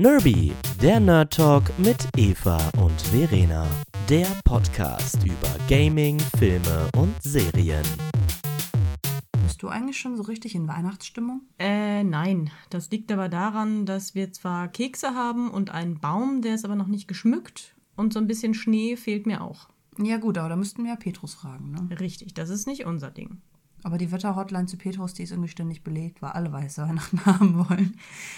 Nerby, der Nerd Talk mit Eva und Verena. Der Podcast über Gaming, Filme und Serien. Bist du eigentlich schon so richtig in Weihnachtsstimmung? Äh, nein. Das liegt aber daran, dass wir zwar Kekse haben und einen Baum, der ist aber noch nicht geschmückt. Und so ein bisschen Schnee fehlt mir auch. Ja gut, aber da müssten wir ja Petrus fragen, ne? Richtig, das ist nicht unser Ding. Aber die Wetterhotline zu Petrus, die ist irgendwie ständig belegt, weil alle weiße Weihnachten haben wollen.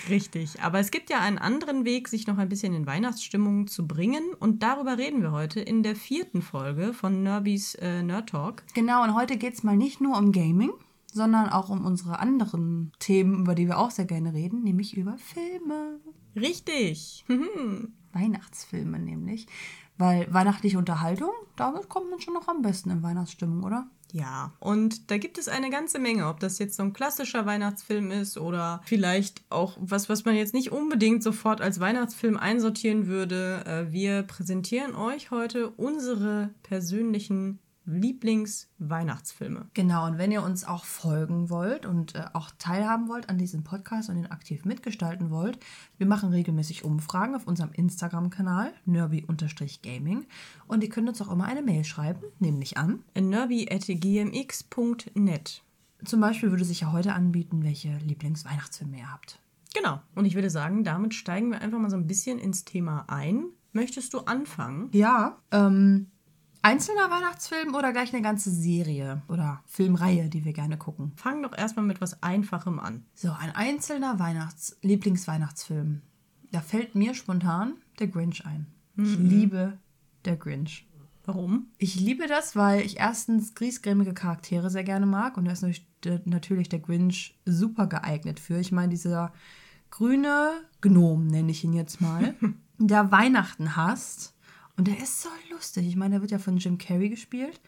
Richtig, aber es gibt ja einen anderen Weg, sich noch ein bisschen in Weihnachtsstimmung zu bringen. Und darüber reden wir heute in der vierten Folge von Nerbys äh, Nerd Talk. Genau, und heute geht es mal nicht nur um Gaming, sondern auch um unsere anderen Themen, über die wir auch sehr gerne reden, nämlich über Filme. Richtig. Weihnachtsfilme nämlich. Weil weihnachtliche Unterhaltung, damit kommt man schon noch am besten in Weihnachtsstimmung, oder? Ja, und da gibt es eine ganze Menge, ob das jetzt so ein klassischer Weihnachtsfilm ist oder vielleicht auch was, was man jetzt nicht unbedingt sofort als Weihnachtsfilm einsortieren würde. Äh, Wir präsentieren euch heute unsere persönlichen Lieblings-Weihnachtsfilme. Genau, und wenn ihr uns auch folgen wollt und äh, auch teilhaben wollt an diesem Podcast und ihn aktiv mitgestalten wollt, wir machen regelmäßig Umfragen auf unserem Instagram-Kanal, nerby-gaming. Und ihr könnt uns auch immer eine Mail schreiben, nämlich an. nerby.gmx.net. Zum Beispiel würde sich ja heute anbieten, welche Lieblings-Weihnachtsfilme ihr habt. Genau. Und ich würde sagen, damit steigen wir einfach mal so ein bisschen ins Thema ein. Möchtest du anfangen? Ja, ähm, einzelner Weihnachtsfilm oder gleich eine ganze Serie oder Filmreihe, die wir gerne gucken? Fang doch erstmal mit was Einfachem an. So, ein einzelner Weihnachts Lieblingsweihnachtsfilm. Da fällt mir spontan der Grinch ein. Ich liebe der Grinch. Warum? Ich liebe das, weil ich erstens griesgrämige Charaktere sehr gerne mag und da ist natürlich der, natürlich der Grinch super geeignet für. Ich meine, dieser grüne Gnom, nenne ich ihn jetzt mal, der Weihnachten hasst und der ist so lustig. Ich meine, der wird ja von Jim Carrey gespielt.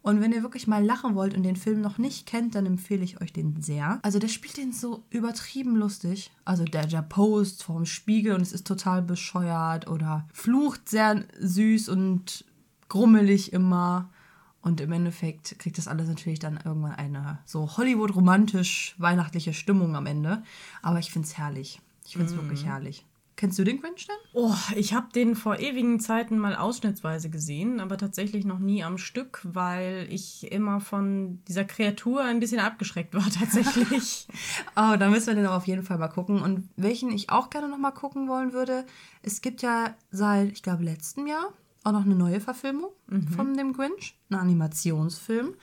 Und wenn ihr wirklich mal lachen wollt und den Film noch nicht kennt, dann empfehle ich euch den sehr. Also der spielt den so übertrieben lustig. Also der, der post vorm Spiegel und es ist total bescheuert oder flucht sehr süß und grummelig immer. Und im Endeffekt kriegt das alles natürlich dann irgendwann eine so Hollywood-romantisch weihnachtliche Stimmung am Ende. Aber ich finde es herrlich. Ich finde es wirklich herrlich. Kennst du den Grinch denn? Oh, ich habe den vor ewigen Zeiten mal ausschnittsweise gesehen, aber tatsächlich noch nie am Stück, weil ich immer von dieser Kreatur ein bisschen abgeschreckt war tatsächlich. Oh, da müssen wir den aber auf jeden Fall mal gucken. Und welchen ich auch gerne noch mal gucken wollen würde, es gibt ja seit, ich glaube, letztem Jahr auch noch eine neue Verfilmung von dem Grinch, ein Animationsfilm.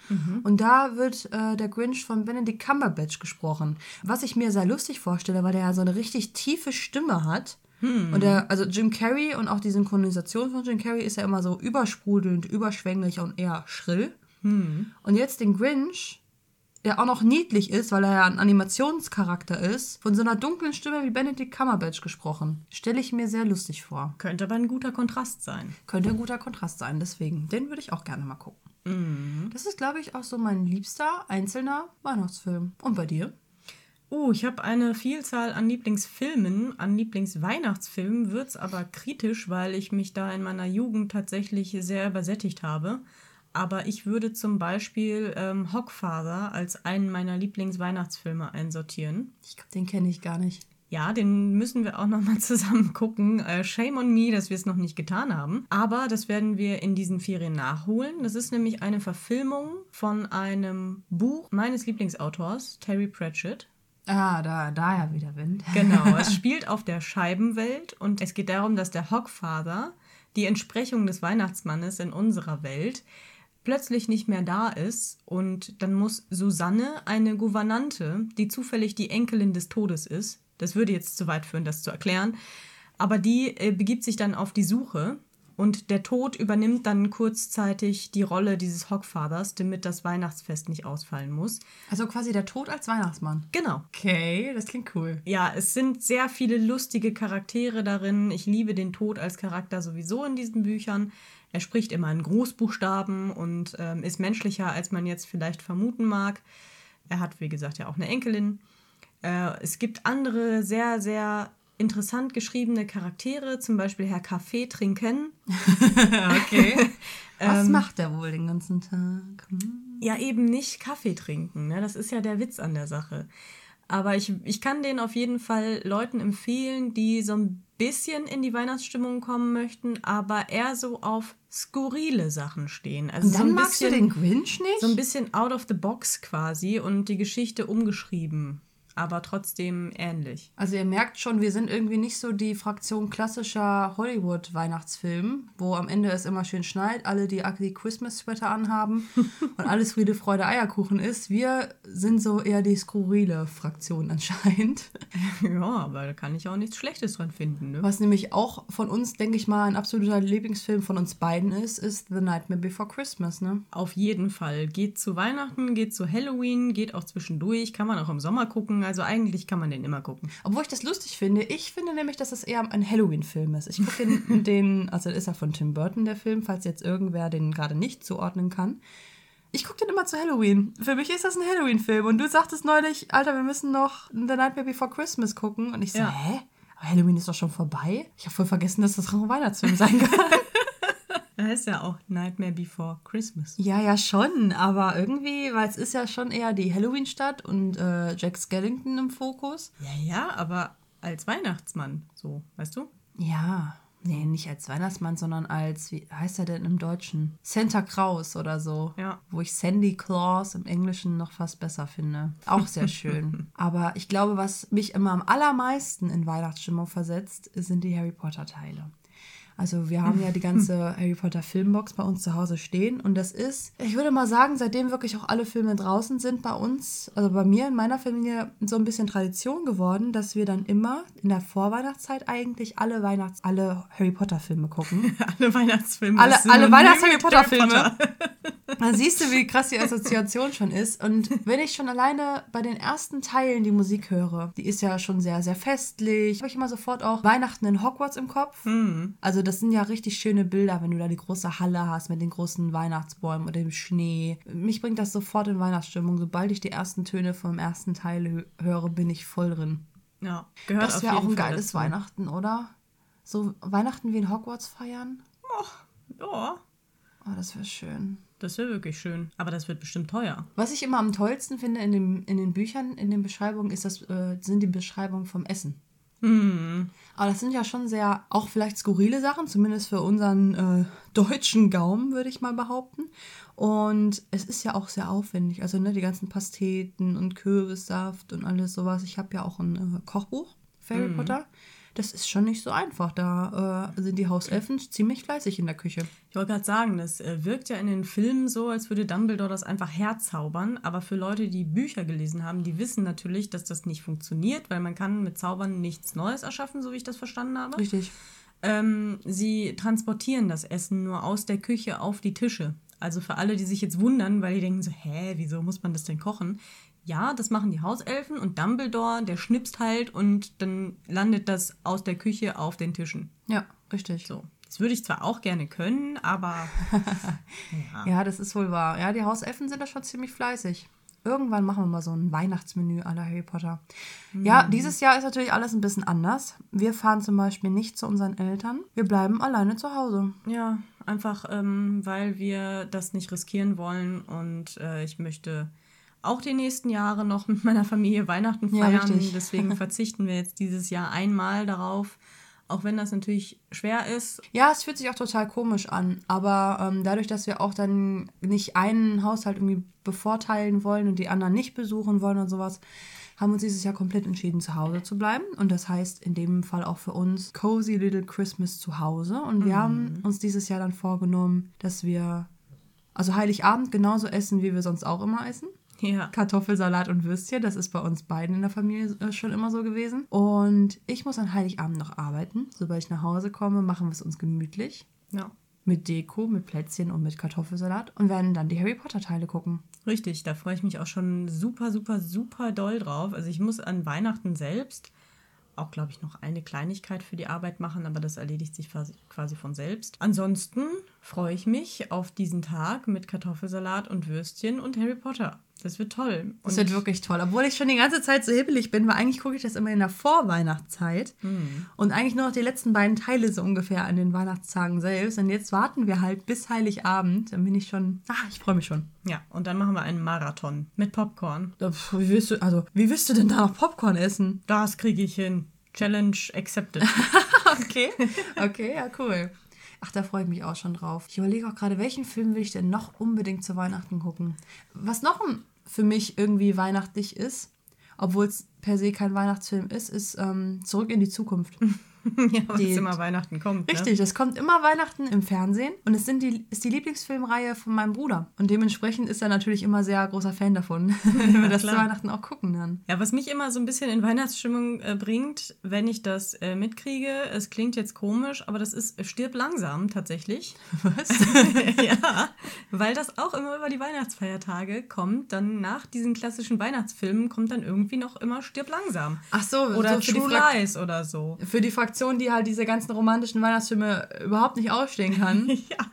Und da wird äh, der Grinch von Benedict Cumberbatch gesprochen. Was ich mir sehr lustig vorstelle, weil der ja so eine richtig tiefe Stimme hat. Und der, also Jim Carrey und auch die Synchronisation von Jim Carrey ist ja immer so übersprudelnd, überschwänglich und eher schrill. Und jetzt den Grinch, der auch noch niedlich ist, weil er ja ein Animationscharakter ist, von so einer dunklen Stimme wie Benedict Cumberbatch gesprochen. Stelle ich mir sehr lustig vor. Könnte aber ein guter Kontrast sein. Könnte ein guter Kontrast sein, deswegen. Den würde ich auch gerne mal gucken. Das ist, glaube ich, auch so mein liebster einzelner Weihnachtsfilm. Und bei dir? Uh, ich habe eine Vielzahl an Lieblingsfilmen, an Lieblingsweihnachtsfilmen, wird's aber kritisch, weil ich mich da in meiner Jugend tatsächlich sehr übersättigt habe. Aber ich würde zum Beispiel ähm, Hockfather als einen meiner Lieblingsweihnachtsfilme einsortieren. Ich glaube, den kenne ich gar nicht. Ja, den müssen wir auch nochmal zusammen gucken. Äh, shame on me, dass wir es noch nicht getan haben. Aber das werden wir in diesen Ferien nachholen. Das ist nämlich eine Verfilmung von einem Buch meines Lieblingsautors, Terry Pratchett. Ah, da, da ja wieder Wind. Genau, es spielt auf der Scheibenwelt und es geht darum, dass der Hockfather, die Entsprechung des Weihnachtsmannes in unserer Welt, plötzlich nicht mehr da ist und dann muss Susanne, eine Gouvernante, die zufällig die Enkelin des Todes ist, das würde jetzt zu weit führen, das zu erklären, aber die äh, begibt sich dann auf die Suche und der Tod übernimmt dann kurzzeitig die Rolle dieses Hockfathers, damit das Weihnachtsfest nicht ausfallen muss. Also quasi der Tod als Weihnachtsmann. Genau. Okay, das klingt cool. Ja, es sind sehr viele lustige Charaktere darin. Ich liebe den Tod als Charakter sowieso in diesen Büchern. Er spricht immer in Großbuchstaben und ähm, ist menschlicher, als man jetzt vielleicht vermuten mag. Er hat, wie gesagt, ja auch eine Enkelin. Äh, es gibt andere sehr, sehr interessant geschriebene Charaktere, zum Beispiel Herr Kaffee trinken. okay. Was macht er wohl den ganzen Tag? Hm. Ja, eben nicht Kaffee trinken. Ne? Das ist ja der Witz an der Sache. Aber ich, ich kann den auf jeden Fall Leuten empfehlen, die so ein bisschen in die Weihnachtsstimmung kommen möchten, aber eher so auf skurrile Sachen stehen. Also Und dann so magst du bisschen, den Grinch nicht? so ein bisschen out of the box quasi und die Geschichte umgeschrieben, aber trotzdem ähnlich. Also ihr merkt schon, wir sind irgendwie nicht so die Fraktion klassischer Hollywood-Weihnachtsfilm, wo am Ende es immer schön schneit, alle die ugly Christmas-Sweater anhaben und alles Friede, Freude, Eierkuchen ist. Wir sind so eher die skurrile Fraktion anscheinend. Ja, aber da kann ich auch nichts Schlechtes dran finden. Ne? Was nämlich auch von uns, denke ich mal, ein absoluter Lieblingsfilm von uns beiden ist, ist The Nightmare Before Christmas, ne? Auf jeden Fall. Geht zu Weihnachten, geht zu Halloween, geht auch zwischendurch, kann man auch im Sommer gucken. Also eigentlich kann man den immer gucken. Obwohl ich das lustig finde. Ich finde nämlich, dass es eher ein Halloween-Film ist. Ich gucke den, den, also ist ja von Tim Burton der Film, falls jetzt irgendwer den gerade nicht zuordnen kann. Ich gucke den immer zu Halloween. Für mich ist das ein Halloween-Film. Und du sagtest neulich, Alter, wir müssen noch The Nightmare Before Christmas gucken. Und ich so, Ja. hä? Aber Halloween ist doch schon vorbei. Ich habe voll vergessen, dass das auch ein Weihnachtsfilm sein kann. Da ist ja auch Nightmare Before Christmas. ja, ja, schon. Aber irgendwie, weil es ist ja schon eher die Halloween-Stadt und äh, Jack Skellington im Fokus. Ja, ja, aber als Weihnachtsmann, so, weißt du? Ja, nee, nicht als Weihnachtsmann, sondern als, wie heißt er denn im Deutschen? Santa Claus oder so. Ja. Wo ich Sandy Claus im Englischen noch fast besser finde. Auch sehr schön. Aber ich glaube, was mich immer am allermeisten in Weihnachtsstimmung versetzt, sind die Harry Potter Teile. Also wir haben ja die ganze Harry Potter Filmbox bei uns zu Hause stehen und das ist, ich würde mal sagen, seitdem wirklich auch alle Filme draußen sind bei uns, also bei mir in meiner Familie so ein bisschen Tradition geworden, dass wir dann immer in der Vorweihnachtszeit eigentlich alle Weihnachts alle Harry Potter Filme gucken. Alle Weihnachtsfilme. Alle- alle Synonym Weihnachts-Harry mit Potter-Filme. Potter. Dann siehst du, wie krass die Assoziation schon ist. Und wenn ich schon alleine bei den ersten Teilen die Musik höre, die ist ja schon sehr, sehr festlich, habe ich immer sofort auch Weihnachten in Hogwarts im Kopf. Also das sind ja richtig schöne Bilder, wenn du da die große Halle hast mit den großen Weihnachtsbäumen und dem Schnee. Mich bringt das sofort in Weihnachtsstimmung. Sobald ich die ersten Töne vom ersten Teil hö- höre, bin ich voll drin. Ja, gehört Das wäre auch ein Fall geiles dazu. Weihnachten, oder? So Weihnachten wie in Hogwarts feiern? Ja, Oh, das wäre schön. Das wäre wirklich schön. Aber das wird bestimmt teuer. Was ich immer am tollsten finde in, dem, in den Büchern, in den Beschreibungen, ist das, äh, sind die Beschreibungen vom Essen. Aber das sind ja schon sehr, auch vielleicht skurrile Sachen, zumindest für unseren äh, deutschen Gaumen, würde ich mal behaupten. Und es ist ja auch sehr aufwendig. Also ne, die ganzen Pasteten und Kürbissaft und alles sowas. Ich habe ja auch ein äh, Kochbuch Harry Potter. Das ist schon nicht so einfach. Da äh, sind die Hauselfen ziemlich fleißig in der Küche. Ich wollte gerade sagen, das äh, wirkt ja in den Filmen so, als würde Dumbledore das einfach herzaubern. Aber für Leute, die Bücher gelesen haben, die wissen natürlich, dass das nicht funktioniert, weil man kann mit Zaubern nichts Neues erschaffen, so wie ich das verstanden habe. Richtig. Ähm, sie transportieren das Essen nur aus der Küche auf die Tische. Also für alle, die sich jetzt wundern, weil die denken so, hä, wieso muss man das denn kochen? Ja, das machen die Hauselfen und Dumbledore, der schnipst halt und dann landet das aus der Küche auf den Tischen. Ja, richtig. So. Das würde ich zwar auch gerne können, aber Ja, das ist wohl wahr. Ja, die Hauselfen sind da schon ziemlich fleißig. Irgendwann machen wir mal so ein Weihnachtsmenü la Harry Potter. Ja, dieses Jahr ist natürlich alles ein bisschen anders. Wir fahren zum Beispiel nicht zu unseren Eltern. Wir bleiben alleine zu Hause. ja, einfach ähm, weil wir das nicht riskieren wollen und äh, ich möchte auch die nächsten Jahre noch mit meiner Familie Weihnachten Ja, feiern. richtig. Deswegen verzichten wir jetzt dieses Jahr einmal darauf, auch wenn das natürlich schwer ist. Ja, es fühlt sich auch total komisch an. Aber ähm, dadurch, dass wir auch dann nicht einen Haushalt irgendwie bevorteilen wollen und die anderen nicht besuchen wollen und sowas, haben wir uns dieses Jahr komplett entschieden, zu Hause zu bleiben. Und das heißt in dem Fall auch für uns Cozy Little Christmas zu Hause. Und wir haben uns dieses Jahr dann vorgenommen, dass wir also Heiligabend genauso essen, wie wir sonst auch immer essen. Ja. Kartoffelsalat und Würstchen, das ist bei uns beiden in der Familie äh, schon immer so gewesen. Und ich muss an Heiligabend noch arbeiten. Sobald ich nach Hause komme, machen wir es uns gemütlich. Ja. Mit Deko, mit Plätzchen und mit Kartoffelsalat und werden dann die Harry Potter Teile gucken. Richtig, da freue ich mich auch schon super, super, super doll drauf. Also ich muss an Weihnachten selbst auch, glaube ich, noch eine Kleinigkeit für die Arbeit machen, aber das erledigt sich quasi- quasi von selbst. Ansonsten freue ich mich auf diesen Tag mit Kartoffelsalat und Würstchen und Harry Potter. Das wird toll. Das Und wird wirklich toll. Obwohl ich schon die ganze Zeit so hibbelig bin, weil eigentlich gucke ich das immer in der Vorweihnachtszeit. Hm. Und eigentlich nur noch die letzten beiden Teile so ungefähr an den Weihnachtstagen selbst. Und jetzt warten wir halt bis Heiligabend. Dann bin ich schon. Ah, ich freue mich schon. ja, und dann machen wir einen Marathon mit Popcorn. Wie willst du, also, wie willst du denn da noch Popcorn essen? Das kriege ich hin. Challenge accepted. Okay. Okay, ja, cool. Ach, da freue ich mich auch schon drauf. Ich überlege auch gerade, welchen Film will ich denn noch unbedingt zu Weihnachten gucken? Was noch ein, für mich irgendwie weihnachtlich ist, obwohl es per se kein Weihnachtsfilm ist, ist ähm, Zurück in die Zukunft. ja, was Die- immer Weihnachten kommt. Richtig, es kommt immer Weihnachten im Fernsehen und es sind die, ist die Lieblingsfilmreihe von meinem Bruder. Und dementsprechend ist er natürlich immer sehr großer Fan davon, wenn wir das zu klar. Weihnachten auch gucken dann. Ne? Ja, was mich immer so ein bisschen in Weihnachtsstimmung äh, bringt, wenn ich das äh, mitkriege, es klingt jetzt komisch, aber das ist äh, Stirb langsam tatsächlich. Was? ja, weil das auch immer über die Weihnachtsfeiertage kommt. Dann nach diesen klassischen Weihnachtsfilmen kommt dann irgendwie noch immer Stirb langsam. Ach so, Oder so für, die True Lies oder so. für die Fraktion, die halt diese ganzen romantischen Weihnachtsfilme überhaupt nicht ausstehen kann. Ja.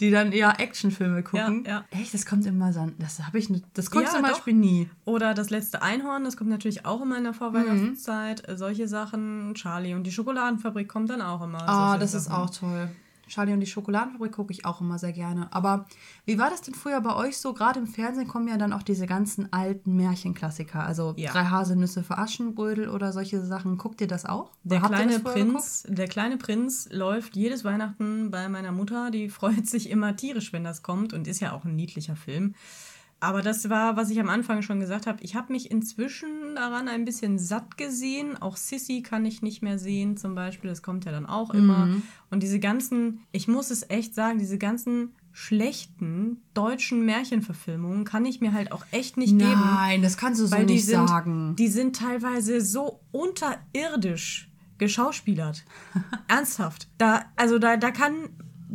die dann eher Actionfilme gucken. Ja, Echt, das kommt immer so. Das habe ich, nicht- das ich Ja, zum doch. Beispiel nie. Oder das letzte Einhorn, das kommt natürlich auch immer in der Vorweihnachtszeit. Äh, Solche Sachen. Charlie und die Schokoladenfabrik kommt dann auch immer. Ah, solche das ist Sachen. auch toll. Charlie und die Schokoladenfabrik gucke ich auch immer sehr gerne. Aber wie war das denn früher bei euch so? Gerade im Fernsehen kommen ja dann auch diese ganzen alten Märchenklassiker. Also Ja. Drei Haselnüsse für Aschenbrödel oder solche Sachen. Guckt ihr das auch? Der Habt kleine Prinz, der kleine Prinz läuft jedes Weihnachten bei meiner Mutter. Die freut sich immer tierisch, wenn das kommt und ist ja auch ein niedlicher Film. Aber das war, was ich am Anfang schon gesagt habe. Ich habe mich inzwischen daran ein bisschen satt gesehen. Auch Sissy kann ich nicht mehr sehen, zum Beispiel. Das kommt ja dann auch immer. Und diese ganzen, ich muss es echt sagen, diese ganzen schlechten deutschen Märchenverfilmungen kann ich mir halt auch echt nicht guckt? geben. Nein, das kannst du so nicht sind, sagen. die sind teilweise so unterirdisch geschauspielert. Ernsthaft. Da, also da, da kann.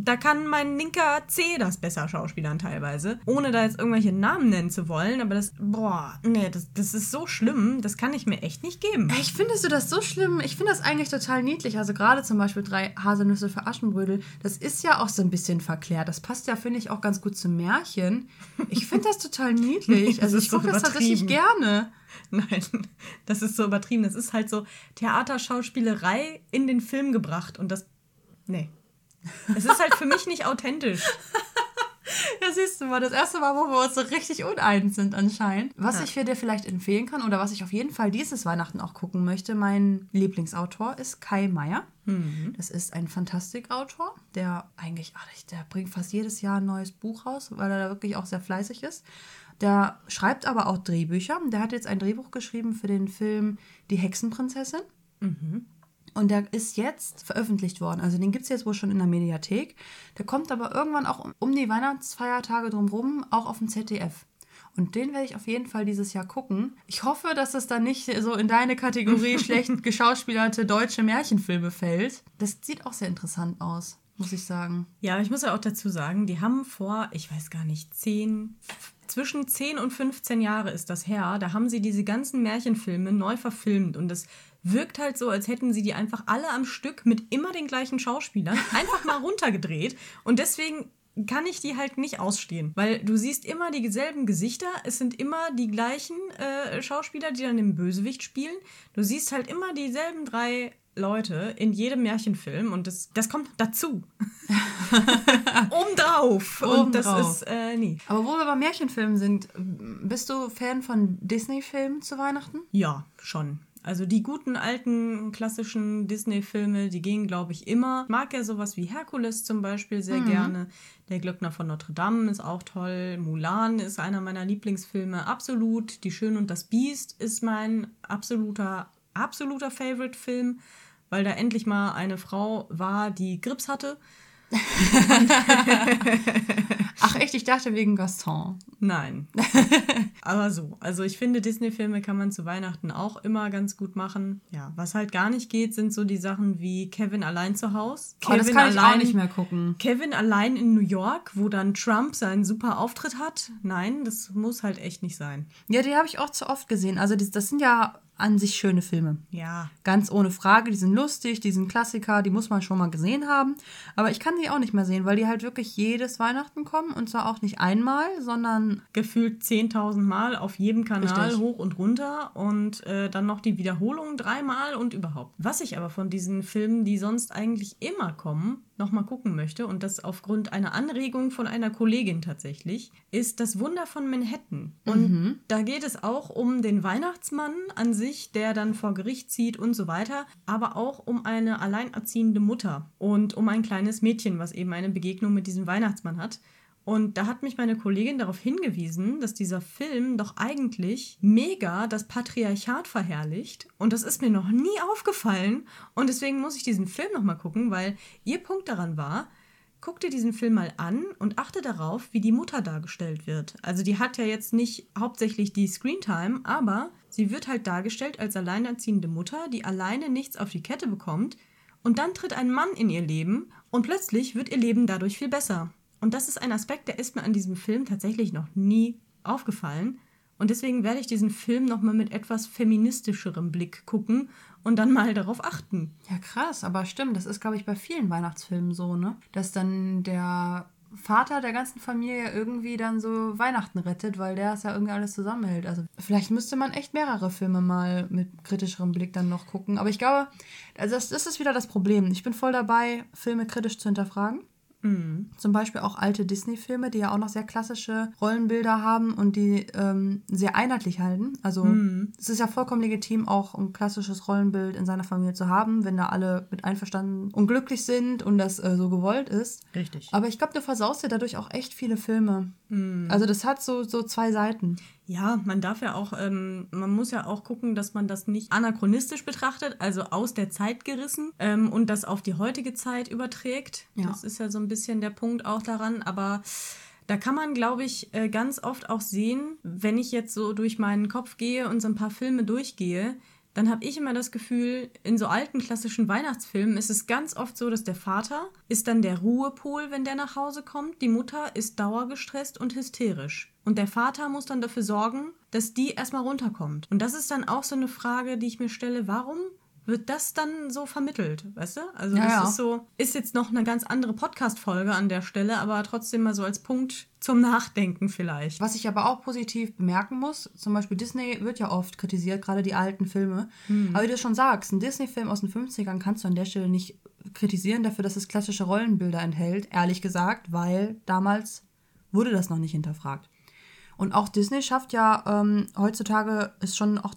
Da kann mein linker C das besser schauspielern teilweise, ohne da jetzt irgendwelche Namen nennen zu wollen. Aber das, boah, nee, das, das ist so schlimm, das kann ich mir echt nicht geben. Echt, findest du das so schlimm? Ich finde das eigentlich total niedlich. Also gerade zum Beispiel drei Haselnüsse für Aschenbrödel, das ist ja auch so ein bisschen verklärt. Das passt ja, finde ich, auch ganz gut zum Märchen. Ich finde das total niedlich. Das Also ich so gucke das tatsächlich gerne. Nein, das ist so übertrieben. Das ist halt so Theaterschauspielerei in den Film gebracht und das, nee. Es ist halt für mich nicht authentisch. Ja, siehst du mal, das erste Mal, wo wir uns so richtig uneins sind anscheinend. Was ich dir vielleicht empfehlen kann oder was ich auf jeden Fall dieses Weihnachten auch gucken möchte, mein Lieblingsautor ist Kai Meier. Das ist ein Fantastikautor, der eigentlich, ach, der bringt fast jedes Jahr ein neues Buch raus, weil er da wirklich auch sehr fleißig ist. Der schreibt aber auch Drehbücher. Der hat jetzt ein Drehbuch geschrieben für den Film Die Hexenprinzessin. Und der ist jetzt veröffentlicht worden. Also den gibt es jetzt wohl schon in der Mediathek. Der kommt aber irgendwann auch um- die Weihnachtsfeiertage drumherum auch auf dem ZDF. Und den werde ich auf jeden Fall dieses Jahr gucken. Ich hoffe, dass es dann nicht so in deine Kategorie schlecht geschauspielerte deutsche Märchenfilme fällt. Das sieht auch sehr interessant aus, muss ich sagen. Ja, ich muss ja auch dazu sagen, die haben vor, ich weiß gar nicht, zehn, zwischen 10 und 15 Jahre ist das her, da haben sie diese ganzen Märchenfilme neu verfilmt und es wirkt halt so, als hätten sie die einfach alle am Stück mit immer den gleichen Schauspielern einfach mal runtergedreht und deswegen kann ich die halt nicht ausstehen, weil du siehst immer dieselben Gesichter, es sind immer die gleichen äh, Schauspieler, die dann den Bösewicht spielen. Du siehst halt immer dieselben drei Leute in jedem Märchenfilm und das, das kommt dazu. Obendrauf. Und das Obendrauf. ist, äh, nee. Aber wo wir bei Märchenfilmen sind, bist du Fan von Disney-Filmen zu Weihnachten? Ja, schon. Also die guten alten klassischen Disney-Filme, die gehen, glaube ich, immer. Ich mag ja sowas wie Herkules zum Beispiel sehr gerne. Der Glöckner von Notre Dame ist auch toll. Mulan ist einer meiner Lieblingsfilme. Absolut. Die Schön und das Biest ist mein absoluter, absoluter Favorite-Film, weil da endlich mal eine Frau war, die Grips hatte. Ach echt, ich dachte wegen Gaston. Nein. Aber so. Also ich finde, Disney-Filme kann man zu Weihnachten auch immer ganz gut machen. Ja, was halt gar nicht geht, sind so die Sachen wie Kevin allein zu Hause. Oh, das kann ich auch nicht mehr gucken. Kevin allein in New York, wo dann Trump seinen super Auftritt hat. Nein, das muss halt echt nicht sein. Ja, die habe ich auch zu oft gesehen. Also das, das sind ja an sich schöne Filme. Ja. Ganz ohne Frage. Die sind lustig, die sind Klassiker, die muss man schon mal gesehen haben. Aber ich kann die auch nicht mehr sehen, weil die halt wirklich jedes Weihnachten kommen. Und zwar auch nicht einmal, sondern Gefühlt 10.000 Mal auf jedem Kanal Richtig. hoch und runter und äh, dann noch die Wiederholung dreimal und überhaupt. Was ich aber von diesen Filmen, die sonst eigentlich immer kommen, nochmal gucken möchte und das aufgrund einer Anregung von einer Kollegin tatsächlich, ist Das Wunder von Manhattan. Und da geht es auch um den Weihnachtsmann an sich, der dann vor Gericht zieht und so weiter, aber auch um eine alleinerziehende Mutter und um ein kleines Mädchen, was eben eine Begegnung mit diesem Weihnachtsmann hat. Und da hat mich meine Kollegin darauf hingewiesen, dass dieser Film doch eigentlich mega das Patriarchat verherrlicht. Und das ist mir noch nie aufgefallen. Und deswegen muss ich diesen Film nochmal gucken, weil ihr Punkt daran war, guck dir diesen Film mal an und achte darauf, wie die Mutter dargestellt wird. Also die hat ja jetzt nicht hauptsächlich die Screentime, aber sie wird halt dargestellt als alleinerziehende Mutter, die alleine nichts auf die Kette bekommt. Und dann tritt ein Mann in ihr Leben und plötzlich wird ihr Leben dadurch viel besser. Und das ist ein Aspekt, der ist mir an diesem Film tatsächlich noch nie aufgefallen. Und deswegen werde ich diesen Film nochmal mit etwas feministischerem Blick gucken und dann mal darauf achten. Ja, krass, aber stimmt, das ist, glaube ich, bei vielen Weihnachtsfilmen so, ne? Dass dann der Vater der ganzen Familie irgendwie dann so Weihnachten rettet, weil der es ja irgendwie alles zusammenhält. Also vielleicht müsste man echt mehrere Filme mal mit kritischerem Blick dann noch gucken. Aber ich glaube, also das, das ist wieder das Problem. Ich bin voll dabei, Filme kritisch zu hinterfragen. Zum Beispiel auch alte Disney-Filme, die ja auch noch sehr klassische Rollenbilder haben und die ähm, sehr einheitlich halten. Also es ist ja vollkommen legitim, auch ein klassisches Rollenbild in seiner Familie zu haben, wenn da alle mit einverstanden und glücklich sind und das äh, so gewollt ist. Richtig. Aber ich glaube, du versaust dir dadurch auch echt viele Filme. Also das hat so, so zwei Seiten. Ja, man darf ja auch, ähm, man muss ja auch gucken, dass man das nicht anachronistisch betrachtet, also aus der Zeit gerissen ähm, und das auf die heutige Zeit überträgt. Ja. Das ist ja so ein bisschen der Punkt auch daran, aber da kann man, glaube ich, äh, ganz oft auch sehen, wenn ich jetzt so durch meinen Kopf gehe und so ein paar Filme durchgehe, dann habe ich immer das Gefühl, in so alten klassischen Weihnachtsfilmen ist es ganz oft so, dass der Vater ist dann der Ruhepol, wenn der nach Hause kommt. Die Mutter ist dauergestresst und hysterisch. Und der Vater muss dann dafür sorgen, dass die erstmal runterkommt. Und das ist dann auch so eine Frage, die ich mir stelle, warum wird das dann so vermittelt, weißt du? Also Ja, das ja. ist so, ist jetzt noch eine ganz andere Podcast-Folge an der Stelle, aber trotzdem mal so als Punkt zum Nachdenken vielleicht. Was ich aber auch positiv bemerken muss, zum Beispiel Disney wird ja oft kritisiert, gerade die alten Filme. Aber wie du schon sagst, ein Disney-Film aus den 50ern kannst du an der Stelle nicht kritisieren dafür, dass es klassische Rollenbilder enthält, ehrlich gesagt, weil damals wurde das noch nicht hinterfragt. Und auch Disney schafft ja ähm, heutzutage es schon auch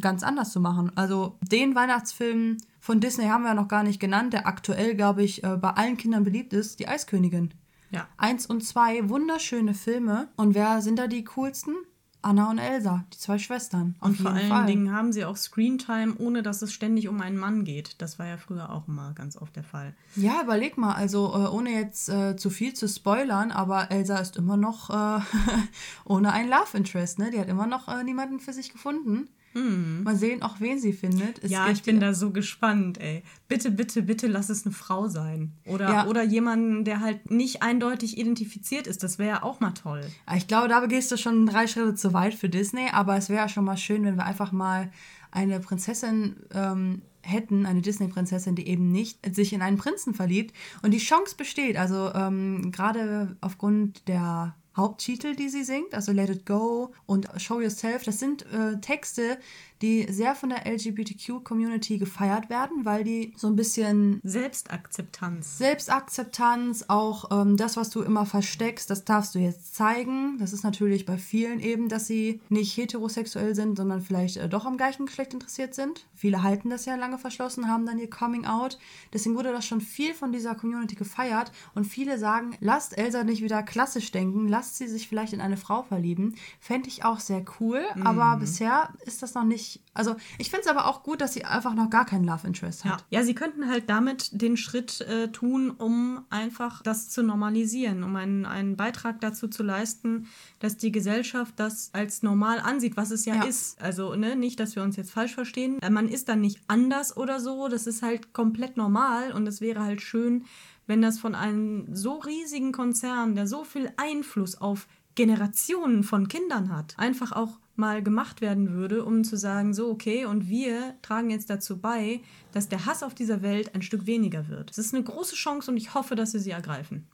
ganz anders zu machen. Also den Weihnachtsfilm von Disney haben wir ja noch gar nicht genannt, der aktuell, glaube ich, äh, bei allen Kindern beliebt ist, Die Eiskönigin. Ja. Eins und zwei wunderschöne Filme. Und wer sind da die coolsten? Anna und Elsa, die zwei Schwestern. Und vor allen Fall. Dingen haben sie auch Screentime, ohne dass es ständig um einen Mann geht. Das war ja früher auch immer ganz oft der Fall. Ja, überleg mal, also äh, ohne jetzt äh, zu viel zu spoilern, aber Elsa ist immer noch äh, ohne einen Love Interest, ne? Die hat immer noch äh, niemanden für sich gefunden. Mal sehen, auch wen sie findet. Es ja, ich bin da so gespannt, ey. Bitte, bitte, bitte lass es eine Frau sein. Oder, Ja. oder jemanden, der halt nicht eindeutig identifiziert ist. Das wäre ja auch mal toll. Ich glaube, da gehst du schon drei Schritte zu weit für Disney, aber es wäre schon mal schön, wenn wir einfach mal eine Prinzessin ähm, hätten, eine Disney-Prinzessin, die eben nicht sich in einen Prinzen verliebt. Und die Chance besteht, also ähm, gerade aufgrund der Haupttitel, die sie singt, also Let It Go und Show Yourself, das sind äh, Texte, die sehr von der LGBTQ-Community gefeiert werden, weil die so ein bisschen Selbstakzeptanz. Selbstakzeptanz, auch ähm, das, was du immer versteckst, das darfst du jetzt zeigen. Das ist natürlich bei vielen eben, dass sie nicht heterosexuell sind, sondern vielleicht äh, doch am gleichen Geschlecht interessiert sind. Viele halten das ja lange verschlossen, haben dann ihr Coming Out. Deswegen wurde das schon viel von dieser Community gefeiert und viele sagen, lasst Elsa nicht wieder klassisch denken, lasst sie sich vielleicht in eine Frau verlieben. Fände ich auch sehr cool, aber bisher ist das noch nicht. Also ich finde es aber auch gut, dass sie einfach noch gar keinen Love Interest Ja. hat. ja, sie könnten halt damit den Schritt äh, tun, um einfach das zu normalisieren, um einen, einen Beitrag dazu zu leisten, dass die Gesellschaft das als normal ansieht, was es ja, Ja. ist. Also ne, nicht, dass wir uns jetzt falsch verstehen. Äh, Man ist dann nicht anders oder so, das ist halt komplett normal und es wäre halt schön, wenn das von einem so riesigen Konzern, der so viel Einfluss auf Generationen von Kindern hat, einfach auch mal gemacht werden würde, um zu sagen, so, okay, und wir tragen jetzt dazu bei, dass der Hass auf dieser Welt ein Stück weniger wird. Es ist eine große Chance und ich hoffe, dass sie sie ergreifen.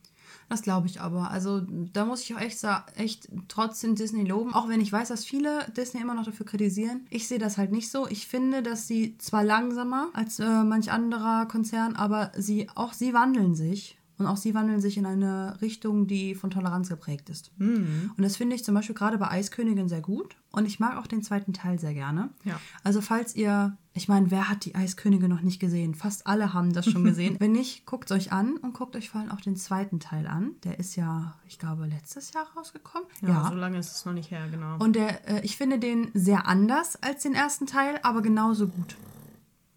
Das glaube ich aber. Also da muss ich auch echt, echt trotzdem Disney loben. Auch wenn ich weiß, dass viele Disney immer noch dafür kritisieren. Ich sehe das halt nicht so. Ich finde, dass sie zwar langsamer als äh, manch anderer Konzern, aber sie auch sie wandeln sich. Und auch sie wandeln sich in eine Richtung, die von Toleranz geprägt ist. Und das finde ich zum Beispiel gerade bei Eiskönigin sehr gut. Und ich mag auch den zweiten Teil sehr gerne. Ja. Also falls ihr, ich meine, wer hat die Eiskönigin noch nicht gesehen? Fast alle haben das schon gesehen. Wenn nicht, guckt euch an und guckt euch vor allem auch den zweiten Teil an. Der ist ja, ich glaube, letztes Jahr rausgekommen. Ja, so lange ist es noch nicht her, genau. Und der, äh, ich finde den sehr anders als den ersten Teil, aber genauso gut.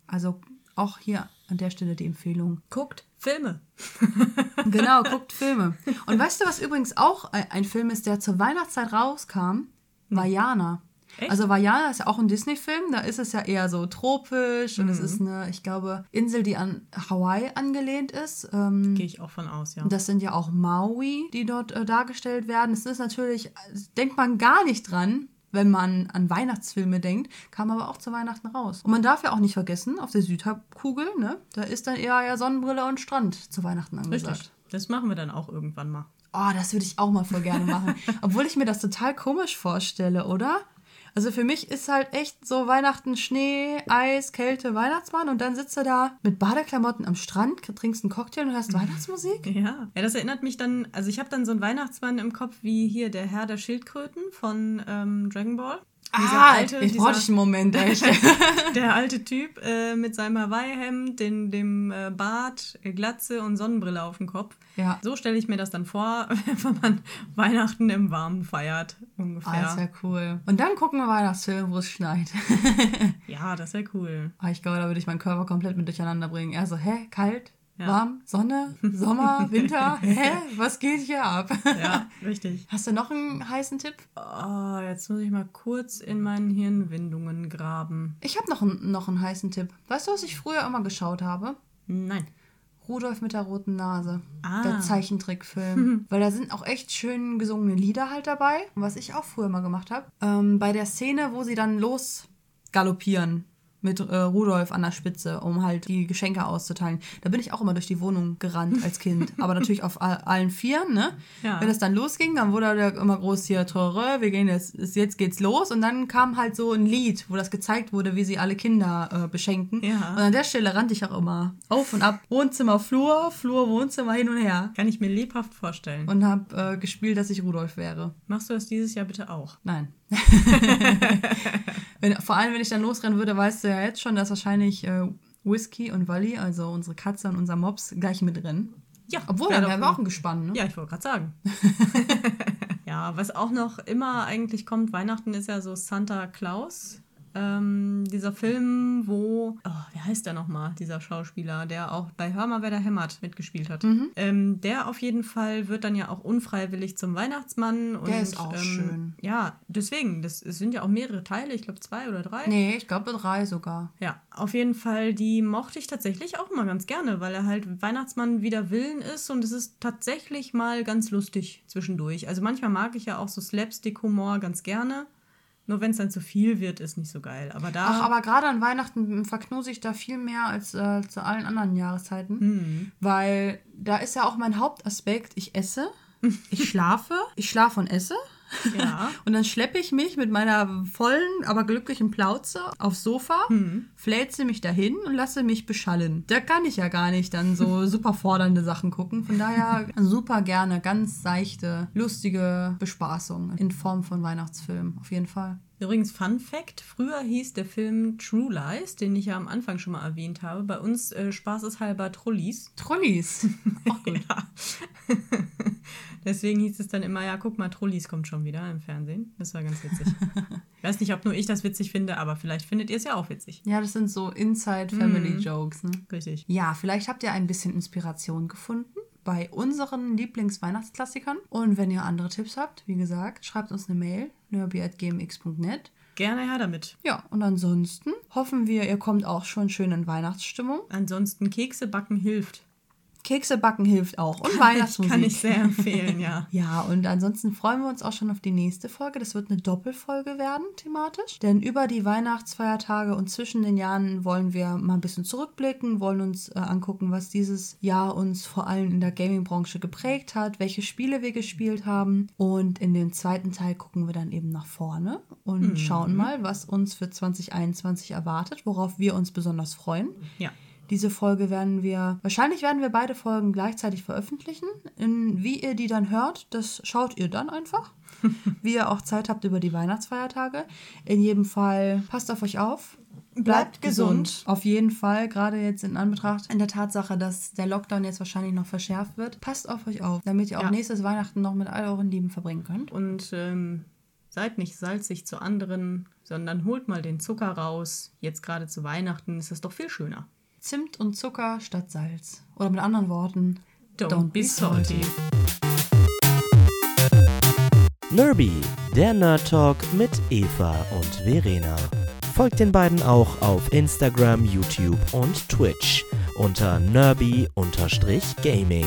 Also auch hier an der Stelle die Empfehlung. Guckt Filme. Genau, guckt Filme. Und weißt du, was übrigens auch ein Film ist, der zur Weihnachtszeit rauskam? Vajana. Echt? Also Vajana ist ja auch ein Disney-Film, da ist es ja eher so tropisch und es ist eine, ich glaube, Insel, die an Hawaii angelehnt ist. Ähm, Gehe ich auch von aus, ja. das sind ja auch Maui, die dort äh, dargestellt werden. Es ist natürlich, denkt man gar nicht dran, wenn man an Weihnachtsfilme denkt, kam aber auch zu Weihnachten raus. Und man darf ja auch nicht vergessen, auf der Südhalbkugel, ne, da ist dann eher ja Sonnenbrille und Strand zu Weihnachten angesagt. Richtig. Das machen wir dann auch irgendwann mal. Oh, das würde ich auch mal voll gerne machen. Obwohl ich mir das total komisch vorstelle, oder? Also für mich ist halt echt so Weihnachten, Schnee, Eis, Kälte, Weihnachtsmann und dann sitzt du da mit Badeklamotten am Strand, trinkst einen Cocktail und hörst Weihnachtsmusik. Ja. Ja, das erinnert mich dann, also ich habe dann so einen Weihnachtsmann im Kopf wie hier der Herr der Schildkröten von ähm, Dragon Ball. Ah, jetzt brauchte ich einen Moment, echt. der alte Typ äh, mit seinem Hawaii-Hemd, dem äh, Bart, äh, Glatze und Sonnenbrille auf dem Kopf. Ja. So stelle ich mir das dann vor, wenn man Weihnachten im Warmen feiert, ungefähr. Ah, das wäre cool. Und dann gucken wir Weihnachtsfilme, wo es schneit. ja, das wäre cool. Ah, ich glaube, da würde ich meinen Körper komplett mit durcheinander bringen. Er so, hä, kalt, Ja. warm, Sonne, Sommer, Winter, hä, was geht hier ab? Ja, richtig. Hast du noch einen heißen Tipp? Oh, jetzt muss ich mal kurz in meinen Hirnwindungen graben. Ich habe noch, einen- noch einen heißen Tipp. Weißt du, was ich früher immer geschaut habe? Nein. Rudolf mit der roten Nase. Ah. Der Zeichentrickfilm. Weil da sind auch echt schön gesungene Lieder halt dabei. Was ich auch früher mal gemacht habe, ähm, bei der Szene, wo sie dann los galoppieren mit äh, Rudolf an der Spitze, um halt die Geschenke auszuteilen. Da bin ich auch immer durch die Wohnung gerannt als Kind. Aber natürlich auf all, allen Vieren, ne? Ja. Wenn es dann losging, dann wurde der immer groß hier, Tore, wir gehen jetzt, jetzt geht's los. Und dann kam halt so ein Lied, wo das gezeigt wurde, wie sie alle Kinder äh, beschenken. Ja. Und an der Stelle rannte ich auch immer auf und ab. Wohnzimmer, Flur, Flur, Wohnzimmer, hin und her. Kann ich mir lebhaft vorstellen. Und habe äh, gespielt, dass ich Rudolf wäre. Machst du das dieses Jahr bitte auch? Nein. wenn, vor allem, wenn ich dann losrennen würde, weißt du ja jetzt schon, dass wahrscheinlich äh, Whisky und Wally, also unsere Katze und unser Mops, gleich mitrennen. Ja. Obwohl, dann wären wir auch ein Gespann, ne? Ja, ich wollte gerade sagen. ja, was auch noch immer eigentlich kommt, Weihnachten ist ja so Santa Claus. Ähm, dieser Film, wo, oh, wie heißt der nochmal, dieser Schauspieler, der auch bei Hör mal, wer da hämmert mitgespielt hat. Mhm. Ähm, der auf jeden Fall wird dann ja auch unfreiwillig zum Weihnachtsmann. Und, ist auch ähm, schön. Ja, deswegen, das, es sind ja auch mehrere Teile, ich glaube zwei oder drei. Nee, ich glaube drei sogar. Ja, auf jeden Fall, die mochte ich tatsächlich auch immer ganz gerne, weil er halt Weihnachtsmann wider Willen ist und es ist tatsächlich mal ganz lustig zwischendurch. Also manchmal mag ich ja auch so Slapstick-Humor ganz gerne. Nur wenn es dann zu viel wird, ist nicht so geil. Aber da. Ach, aber gerade an Weihnachten verknuse ich da viel mehr als äh, zu allen anderen Jahreszeiten. Hm. Weil da ist ja auch mein Hauptaspekt, ich esse, ich schlafe, ich schlafe und esse. Ja. Und dann schleppe ich mich mit meiner vollen, aber glücklichen Plauze aufs Sofa, fläze mich dahin und lasse mich beschallen. Da kann ich ja gar nicht dann so super fordernde Sachen gucken. Von daher super gerne ganz seichte, lustige Bespaßung in Form von Weihnachtsfilmen. Auf jeden Fall. Übrigens, Fun Fact: Früher hieß der Film True Lies, den ich ja am Anfang schon mal erwähnt habe. Bei uns äh, spaßeshalber Trullis. Trollis. Auch gut. Ja. Deswegen hieß es dann immer, ja, guck mal, Trullis kommt schon wieder im Fernsehen. Das war ganz witzig. ich weiß nicht, ob nur ich das witzig finde, aber vielleicht findet ihr es ja auch witzig. Ja, das sind so Inside-Family-Jokes. Ne? Richtig. Ja, vielleicht habt ihr ein bisschen Inspiration gefunden bei unseren Lieblingsweihnachtsklassikern. Und wenn ihr andere Tipps habt, wie gesagt, schreibt uns eine Mail, nerby.gmx.net. Gerne her damit. Ja, und ansonsten hoffen wir, ihr kommt auch schon schön in Weihnachtsstimmung. Ansonsten Kekse backen hilft. Kekse backen hilft auch. Und Weihnachtsmusik. Kann ich sehr empfehlen, ja. Ja, und ansonsten freuen wir uns auch schon auf die nächste Folge. Das wird eine Doppelfolge werden, thematisch. Denn über die Weihnachtsfeiertage und zwischen den Jahren wollen wir mal ein bisschen zurückblicken, wollen uns äh, angucken, was dieses Jahr uns vor allem in der Gaming-Branche geprägt hat, welche Spiele wir gespielt haben. Und in dem zweiten Teil gucken wir dann eben nach vorne und schauen mal, was uns für 2021 erwartet, worauf wir uns besonders freuen. Ja. Diese Folge werden wir, wahrscheinlich werden wir beide Folgen gleichzeitig veröffentlichen. In, wie ihr die dann hört, das schaut ihr dann einfach. wie ihr auch Zeit habt über die Weihnachtsfeiertage. In jedem Fall, passt auf euch auf. Bleibt gesund. Auf jeden Fall, gerade jetzt in Anbetracht in der Tatsache, dass der Lockdown jetzt wahrscheinlich noch verschärft wird. Passt auf euch auf, damit ihr auch Ja. nächstes Weihnachten noch mit all euren Lieben verbringen könnt. Und ähm, seid nicht salzig zu anderen, sondern holt mal den Zucker raus. Jetzt gerade zu Weihnachten ist es doch viel schöner. Zimt und Zucker statt Salz. Oder mit anderen Worten, Don't, be salty. Nerby, der Nerd Talk mit Eva und Verena. Folgt den beiden auch auf Instagram, YouTube und Twitch unter nerby-gaming.